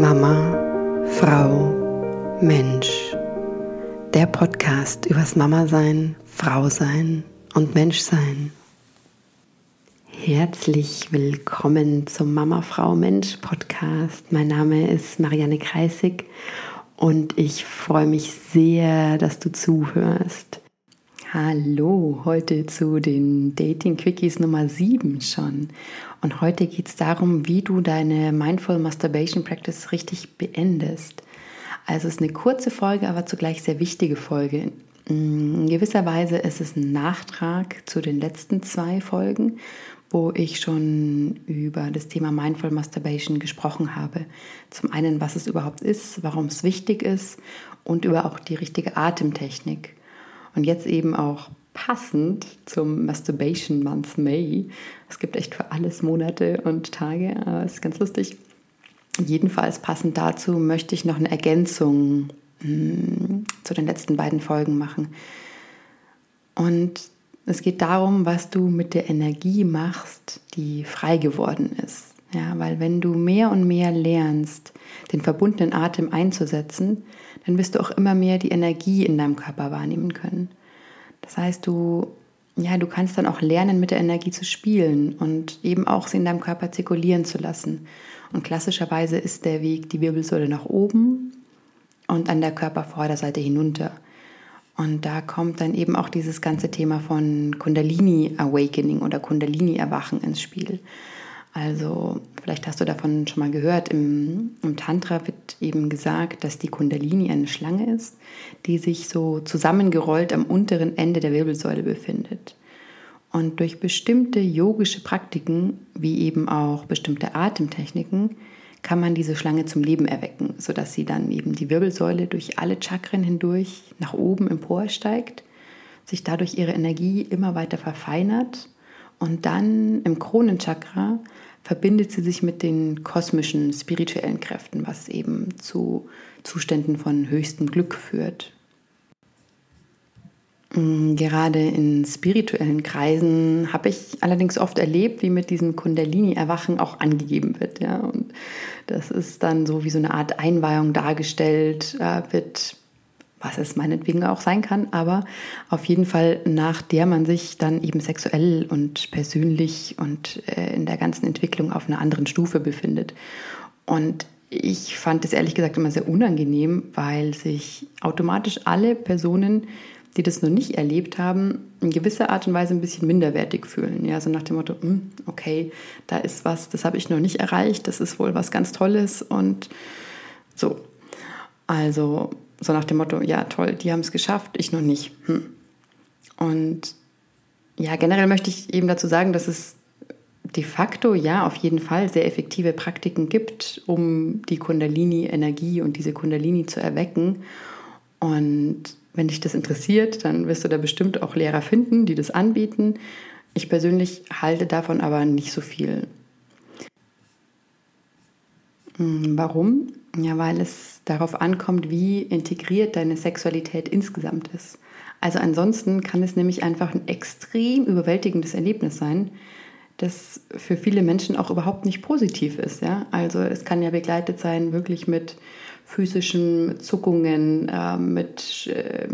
Mama, Frau, Mensch. Der Podcast übers Mama sein, Frau sein und Mensch sein. Herzlich willkommen zum Mama, Frau, Mensch Podcast. Mein Name ist Marianne Kreisig und ich freue mich sehr, dass du zuhörst. Hallo, heute zu den Dating Quickies Nummer 7 schon. Und heute geht es darum, wie du deine Mindful Masturbation Practice richtig beendest. Also es ist eine kurze Folge, aber zugleich sehr wichtige Folge. In gewisser Weise ist es ein Nachtrag zu den letzten zwei Folgen, wo ich schon über das Thema Mindful Masturbation gesprochen habe. Zum einen, was es überhaupt ist, warum es wichtig ist und über auch die richtige Atemtechnik. Und jetzt eben auch passend zum Masturbation Month May. Es gibt echt für alles Monate und Tage, aber es ist ganz lustig. Jedenfalls passend dazu möchte ich noch eine Ergänzung hm, zu den letzten beiden Folgen machen. Und es geht darum, was du mit der Energie machst, die frei geworden ist. Ja, weil wenn du mehr und mehr lernst, den verbundenen Atem einzusetzen, dann wirst du auch immer mehr die Energie in deinem Körper wahrnehmen können. Das heißt, du, ja, du kannst dann auch lernen, mit der Energie zu spielen und eben auch sie in deinem Körper zirkulieren zu lassen. Und klassischerweise ist der Weg die Wirbelsäule nach oben und an der Körpervorderseite hinunter. Und da kommt dann eben auch dieses ganze Thema von Kundalini Awakening oder Kundalini Erwachen ins Spiel. Also vielleicht hast du davon schon mal gehört, im, im, Tantra wird eben gesagt, dass die Kundalini eine Schlange ist, die sich so zusammengerollt am unteren Ende der Wirbelsäule befindet. Und durch bestimmte yogische Praktiken, wie eben auch bestimmte Atemtechniken, kann man diese Schlange zum Leben erwecken, sodass sie dann eben die Wirbelsäule durch alle Chakren hindurch nach oben emporsteigt, sich dadurch ihre Energie immer weiter verfeinert und dann im Kronenchakra verbindet sie sich mit den kosmischen, spirituellen Kräften, was eben zu Zuständen von höchstem Glück führt. Mm, gerade in spirituellen Kreisen habe ich allerdings oft erlebt, wie mit diesem Kundalini-Erwachen auch angegeben wird. Ja? Und das ist dann so wie so eine Art Einweihung dargestellt, äh, wird was es meinetwegen auch sein kann, aber auf jeden Fall nach der man sich dann eben sexuell und persönlich und äh, in der ganzen Entwicklung auf einer anderen Stufe befindet. Und ich fand es ehrlich gesagt immer sehr unangenehm, weil sich automatisch alle Personen, die das noch nicht erlebt haben, in gewisser Art und Weise ein bisschen minderwertig fühlen. Ja, so nach dem Motto, hm, okay, da ist was, das habe ich noch nicht erreicht, das ist wohl was ganz Tolles und so. Also so nach dem Motto, ja toll, die haben es geschafft, ich noch nicht. Hm. Und ja, generell möchte ich eben dazu sagen, dass es de facto ja auf jeden Fall sehr effektive Praktiken gibt, um die Kundalini-Energie und diese Kundalini zu erwecken. Und wenn dich das interessiert, dann wirst du da bestimmt auch Lehrer finden, die das anbieten. Ich persönlich halte davon aber nicht so viel. Hm, warum? Ja, weil es darauf ankommt, wie integriert deine Sexualität insgesamt ist. Also ansonsten kann es nämlich einfach ein extrem überwältigendes Erlebnis sein, das für viele Menschen auch überhaupt nicht positiv ist. Ja? Also es kann ja begleitet sein wirklich mit physischen Zuckungen, äh, mit äh,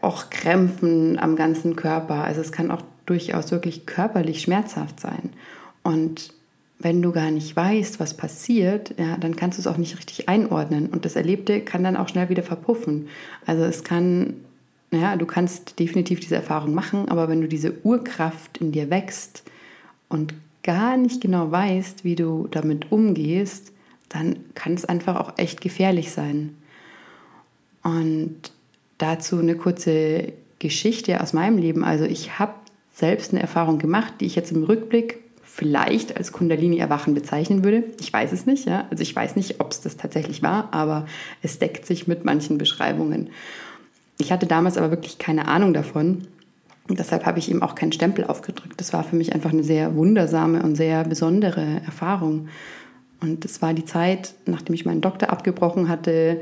auch Krämpfen am ganzen Körper. Also es kann auch durchaus wirklich körperlich schmerzhaft sein. Und wenn du gar nicht weißt, was passiert, ja, dann kannst du es auch nicht richtig einordnen. Und das Erlebte kann dann auch schnell wieder verpuffen. Also es kann, ja, du kannst definitiv diese Erfahrung machen, aber wenn du diese Urkraft in dir wächst und gar nicht genau weißt, wie du damit umgehst, dann kann es einfach auch echt gefährlich sein. Und dazu eine kurze Geschichte aus meinem Leben. Also ich habe selbst eine Erfahrung gemacht, die ich jetzt im Rückblick vielleicht als Kundalini-Erwachen bezeichnen würde. Ich weiß es nicht, ja. Also ich weiß nicht, ob es das tatsächlich war, aber es deckt sich mit manchen Beschreibungen. Ich hatte damals aber wirklich keine Ahnung davon. Und deshalb habe ich ihm auch keinen Stempel aufgedrückt. Das war für mich einfach eine sehr wundersame und sehr besondere Erfahrung. Und es war die Zeit, nachdem ich meinen Doktor abgebrochen hatte,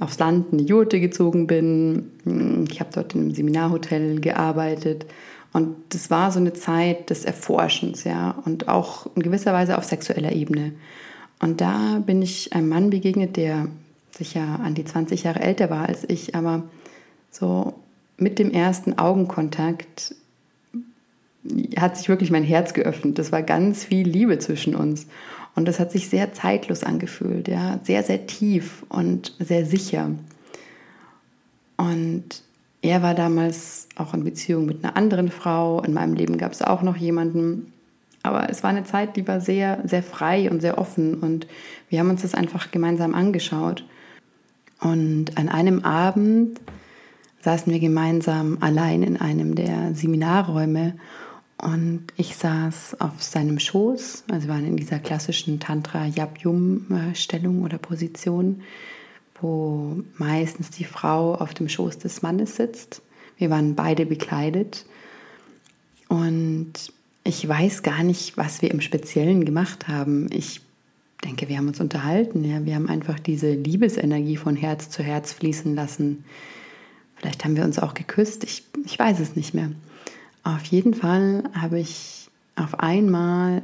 aufs Land in die Jurte gezogen bin. Ich habe dort in einem Seminarhotel gearbeitet und das war so eine Zeit des Erforschens, ja, und auch in gewisser Weise auf sexueller Ebene. Und da bin ich einem Mann begegnet, der sicher an die 20 Jahre älter war als ich, aber so mit dem ersten Augenkontakt hat sich wirklich mein Herz geöffnet. Das war ganz viel Liebe zwischen uns. Und das hat sich sehr zeitlos angefühlt, ja, sehr, sehr tief und sehr sicher. Und er war damals auch in Beziehung mit einer anderen Frau. In meinem Leben gab es auch noch jemanden. Aber es war eine Zeit, die war sehr, sehr frei und sehr offen. Und wir haben uns das einfach gemeinsam angeschaut. Und an einem Abend saßen wir gemeinsam allein in einem der Seminarräume und ich saß auf seinem Schoß, also wir waren in dieser klassischen Tantra-Yab-Yum-Stellung oder Position, wo meistens die Frau auf dem Schoß des Mannes sitzt. Wir waren beide bekleidet und ich weiß gar nicht, was wir im Speziellen gemacht haben. Ich denke, wir haben uns unterhalten. Ja. Wir haben einfach diese Liebesenergie von Herz zu Herz fließen lassen. Vielleicht haben wir uns auch geküsst. Ich, ich weiß es nicht mehr. Auf jeden Fall habe ich auf einmal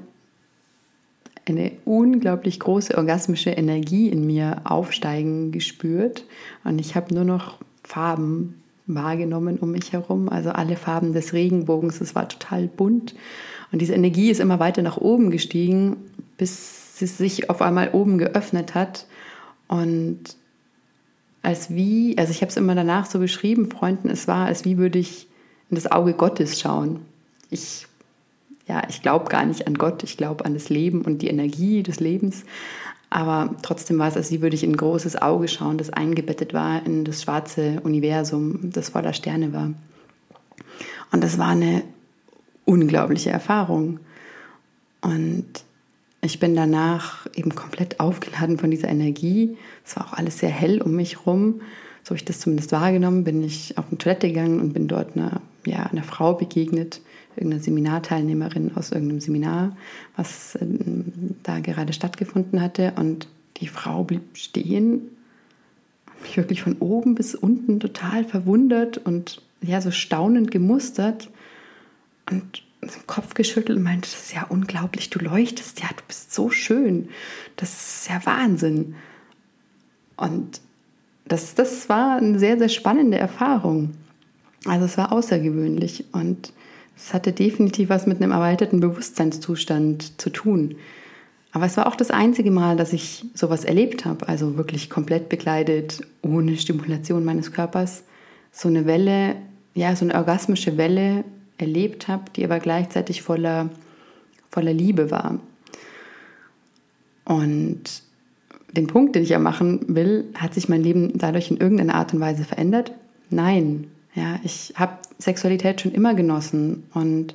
eine unglaublich große orgasmische Energie in mir aufsteigen gespürt. Und ich habe nur noch Farben wahrgenommen um mich herum, also alle Farben des Regenbogens, es war total bunt. Und diese Energie ist immer weiter nach oben gestiegen, bis sie sich auf einmal oben geöffnet hat. Und als wie, also ich habe es immer danach so beschrieben, Freunden, es war, als wie würde ich in das Auge Gottes schauen. Ich, ja, ich glaube gar nicht an Gott, ich glaube an das Leben und die Energie des Lebens. Aber trotzdem war es, als würde ich in ein großes Auge schauen, das eingebettet war in das schwarze Universum, das voller Sterne war. Und das war eine unglaubliche Erfahrung. Und ich bin danach eben komplett aufgeladen von dieser Energie. Es war auch alles sehr hell um mich herum. So habe ich das zumindest wahrgenommen. Bin ich auf eine Toilette gegangen und bin dort einer ja, einer Frau begegnet, irgendeiner Seminarteilnehmerin aus irgendeinem Seminar, was äh, da gerade stattgefunden hatte. Und die Frau blieb stehen, mich wirklich von oben bis unten total verwundert und ja, so staunend gemustert und den Kopf geschüttelt und meinte, das ist ja unglaublich, du leuchtest, ja, du bist so schön, das ist ja Wahnsinn. Und das, das war eine sehr, sehr spannende Erfahrung. Also es war außergewöhnlich und es hatte definitiv was mit einem erweiterten Bewusstseinszustand zu tun. Aber es war auch das einzige Mal, dass ich sowas erlebt habe, also wirklich komplett bekleidet, ohne Stimulation meines Körpers, so eine Welle, ja, so eine orgasmische Welle erlebt habe, die aber gleichzeitig voller, voller Liebe war. Und den Punkt, den ich ja machen will, hat sich mein Leben dadurch in irgendeiner Art und Weise verändert? Nein, ja, ich habe Sexualität schon immer genossen und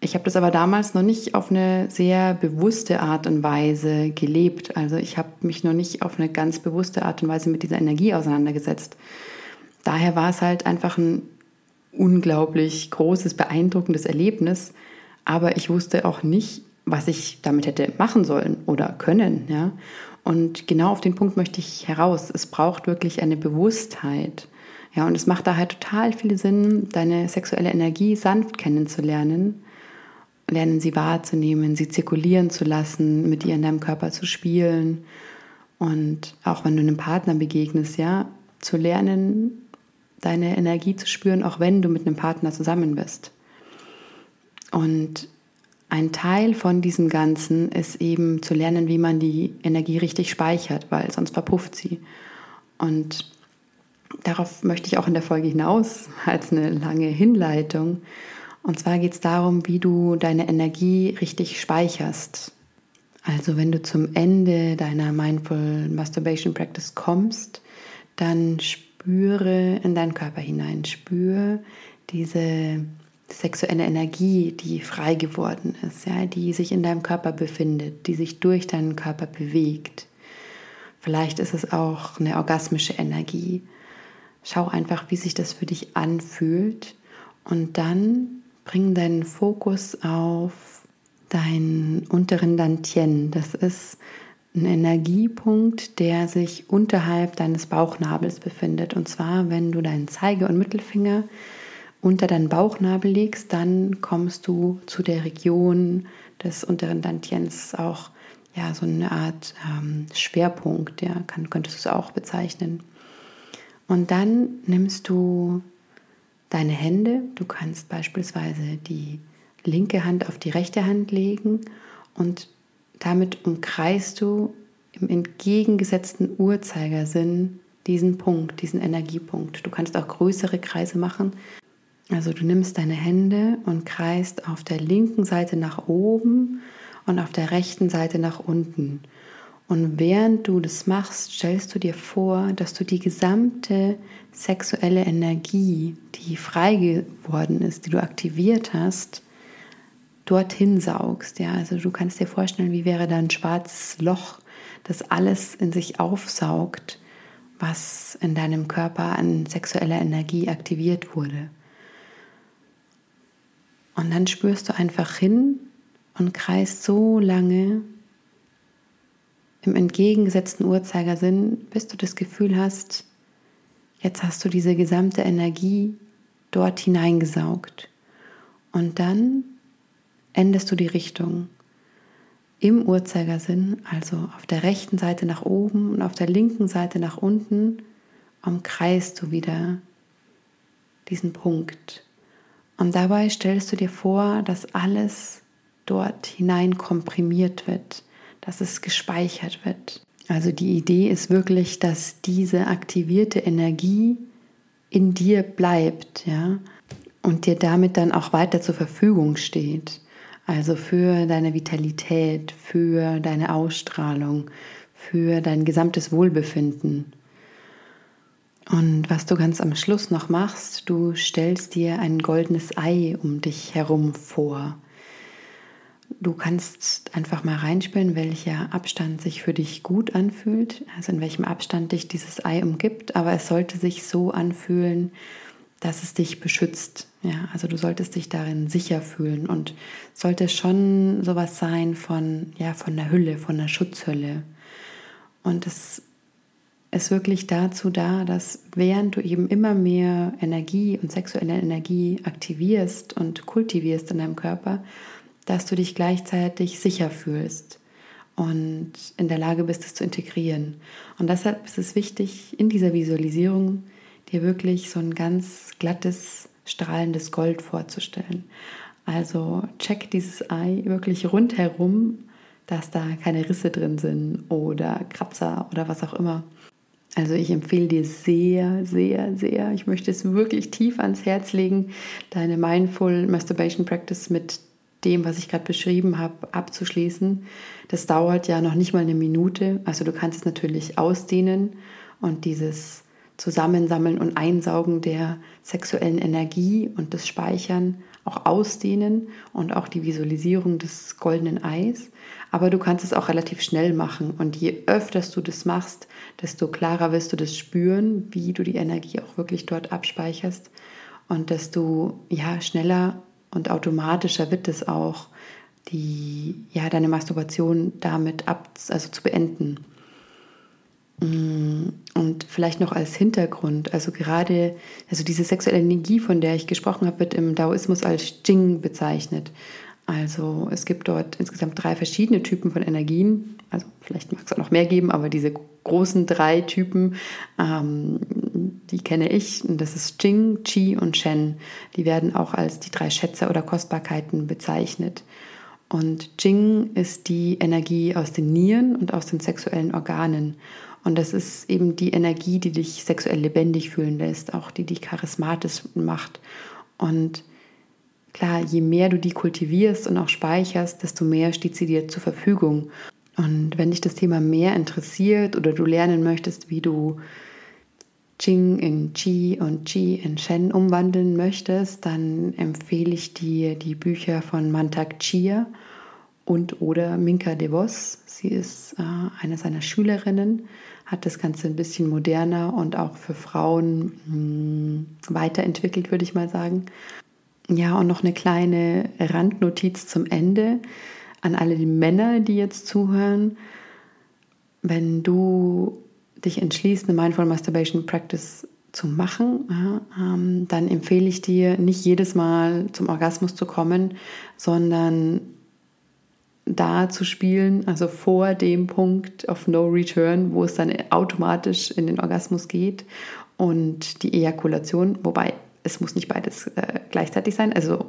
ich habe das aber damals noch nicht auf eine sehr bewusste Art und Weise gelebt. Also ich habe mich noch nicht auf eine ganz bewusste Art und Weise mit dieser Energie auseinandergesetzt. Daher war es halt einfach ein unglaublich großes, beeindruckendes Erlebnis. Aber ich wusste auch nicht, was ich damit hätte machen sollen oder können. Ja? Und genau auf den Punkt möchte ich heraus. Es braucht wirklich eine Bewusstheit. Ja, und es macht da halt total viel Sinn, deine sexuelle Energie sanft kennenzulernen, lernen sie wahrzunehmen, sie zirkulieren zu lassen, mit ihr in deinem Körper zu spielen und auch wenn du einem Partner begegnest, ja, zu lernen, deine Energie zu spüren, auch wenn du mit einem Partner zusammen bist. Und ein Teil von diesem Ganzen ist eben zu lernen, wie man die Energie richtig speichert, weil sonst verpufft sie. Und darauf möchte ich auch in der Folge hinaus als eine lange Hinleitung. Und zwar geht es darum, wie du deine Energie richtig speicherst. Also wenn du zum Ende deiner Mindful Masturbation Practice kommst, dann spüre in deinen Körper hinein, spüre diese sexuelle Energie, die frei geworden ist, ja, die sich in deinem Körper befindet, die sich durch deinen Körper bewegt. Vielleicht ist es auch eine orgasmische Energie. Schau einfach, wie sich das für dich anfühlt und dann bring deinen Fokus auf deinen unteren Dantien. Das ist ein Energiepunkt, der sich unterhalb deines Bauchnabels befindet. Und zwar, wenn du deinen Zeige- und Mittelfinger unter deinen Bauchnabel legst, dann kommst du zu der Region des unteren Dantiens, auch ja, so eine Art ähm, Schwerpunkt, ja, kann, könntest du es auch bezeichnen. Und dann nimmst du deine Hände, du kannst beispielsweise die linke Hand auf die rechte Hand legen und damit umkreist du im entgegengesetzten Uhrzeigersinn diesen Punkt, diesen Energiepunkt. Du kannst auch größere Kreise machen. Also du nimmst deine Hände und kreist auf der linken Seite nach oben und auf der rechten Seite nach unten. Und während du das machst, stellst du dir vor, dass du die gesamte sexuelle Energie, die frei geworden ist, die du aktiviert hast, dorthin saugst. Ja, also du kannst dir vorstellen, wie wäre da ein schwarzes Loch, das alles in sich aufsaugt, was in deinem Körper an sexueller Energie aktiviert wurde. Und dann spürst du einfach hin und kreist so lange im entgegengesetzten Uhrzeigersinn, bis du das Gefühl hast, jetzt hast du diese gesamte Energie dort hineingesaugt. Und dann änderst du die Richtung im Uhrzeigersinn, also auf der rechten Seite nach oben und auf der linken Seite nach unten, umkreist du wieder diesen Punkt. Und dabei stellst du dir vor, dass alles dort hinein komprimiert wird, dass es gespeichert wird. Also die Idee ist wirklich, dass diese aktivierte Energie in dir bleibt, ja, und dir damit dann auch weiter zur Verfügung steht. Also für deine Vitalität, für deine Ausstrahlung, für dein gesamtes Wohlbefinden. Und was du ganz am Schluss noch machst, du stellst dir ein goldenes Ei um dich herum vor. Du kannst einfach mal reinspüren, welcher Abstand sich für dich gut anfühlt, also in welchem Abstand dich dieses Ei umgibt, aber es sollte sich so anfühlen, dass es dich beschützt. Ja, also du solltest dich darin sicher fühlen und sollte schon sowas sein von, ja, von der Hülle, von der Schutzhülle. Und es ist wirklich dazu da, dass während du eben immer mehr Energie und sexuelle Energie aktivierst und kultivierst in deinem Körper, dass du dich gleichzeitig sicher fühlst und in der Lage bist, es zu integrieren. Und deshalb ist es wichtig, in dieser Visualisierung dir wirklich so ein ganz glattes, strahlendes Gold vorzustellen. Also check dieses Ei wirklich rundherum, dass da keine Risse drin sind oder Kratzer oder was auch immer. Also ich empfehle dir sehr, sehr, sehr, ich möchte es wirklich tief ans Herz legen, deine Mindful Masturbation Practice mit dem, was ich gerade beschrieben habe, abzuschließen. Das dauert ja noch nicht mal eine Minute. Also du kannst es natürlich ausdehnen und dieses Zusammensammeln und Einsaugen der sexuellen Energie und das Speichern auch ausdehnen und auch die Visualisierung des goldenen Eis. Aber du kannst es auch relativ schnell machen und je öfter du das machst, desto klarer wirst du das spüren, wie du die Energie auch wirklich dort abspeicherst und desto ja schneller und automatischer wird es auch, die ja deine Masturbation damit ab also zu beenden. Mm, und vielleicht noch als Hintergrund, also gerade, also diese sexuelle Energie, von der ich gesprochen habe, wird im Daoismus als Jing bezeichnet. Also es gibt dort insgesamt drei verschiedene Typen von Energien. Also vielleicht mag es auch noch mehr geben, aber diese großen drei Typen, ähm, die kenne ich. Und das ist Jing, Qi und Shen. Die werden auch als die drei Schätze oder Kostbarkeiten bezeichnet. Und Jing ist die Energie aus den Nieren und aus den sexuellen Organen. Und das ist eben die Energie, die dich sexuell lebendig fühlen lässt, auch die dich charismatisch macht. Und klar, je mehr du die kultivierst und auch speicherst, desto mehr steht sie dir zur Verfügung. Und wenn dich das Thema mehr interessiert oder du lernen möchtest, wie du Jing in Qi und Qi in Shen umwandeln möchtest, dann empfehle ich dir die Bücher von Mantak Chia und oder Minka DeVos. Sie ist äh, eine seiner Schülerinnen hat das Ganze ein bisschen moderner und auch für Frauen mh, hm, weiterentwickelt, würde ich mal sagen. Ja, und noch eine kleine Randnotiz zum Ende an alle die Männer, die jetzt zuhören. Wenn du dich entschließt, eine Mindful Masturbation Practice zu machen, ähm, dann empfehle ich dir, nicht jedes Mal zum Orgasmus zu kommen, sondern da zu spielen, also vor dem Punkt of No Return, wo es dann automatisch in den Orgasmus geht und die Ejakulation, wobei es muss nicht beides äh, gleichzeitig sein. Also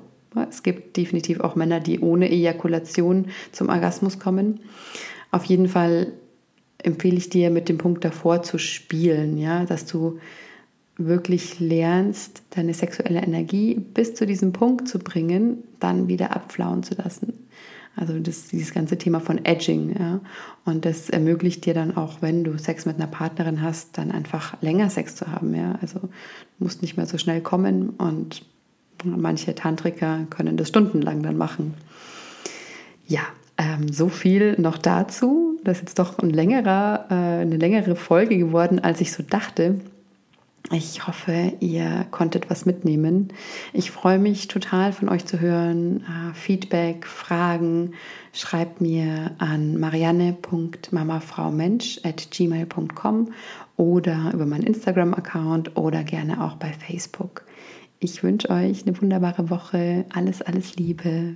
es gibt definitiv auch Männer, die ohne Ejakulation zum Orgasmus kommen. Auf jeden Fall empfehle ich dir, mit dem Punkt davor zu spielen, ja, dass du wirklich lernst, deine sexuelle Energie bis zu diesem Punkt zu bringen, dann wieder abflauen zu lassen. Also das, dieses ganze Thema von Edging. Ja? Und das ermöglicht dir dann auch, wenn du Sex mit einer Partnerin hast, dann einfach länger Sex zu haben. Ja? Also du musst nicht mehr so schnell kommen und manche Tantriker können das stundenlang dann machen. Ja, ähm, so viel noch dazu. Das ist jetzt doch ein längerer, äh, eine längere Folge geworden, als ich so dachte. Ich hoffe, ihr konntet was mitnehmen. Ich freue mich total von euch zu hören. Äh, Feedback, Fragen, schreibt mir an marianne.mamafraumensch.gmail.com oder über meinen Instagram-Account oder gerne auch bei Facebook. Ich wünsche euch eine wunderbare Woche. Alles, alles Liebe.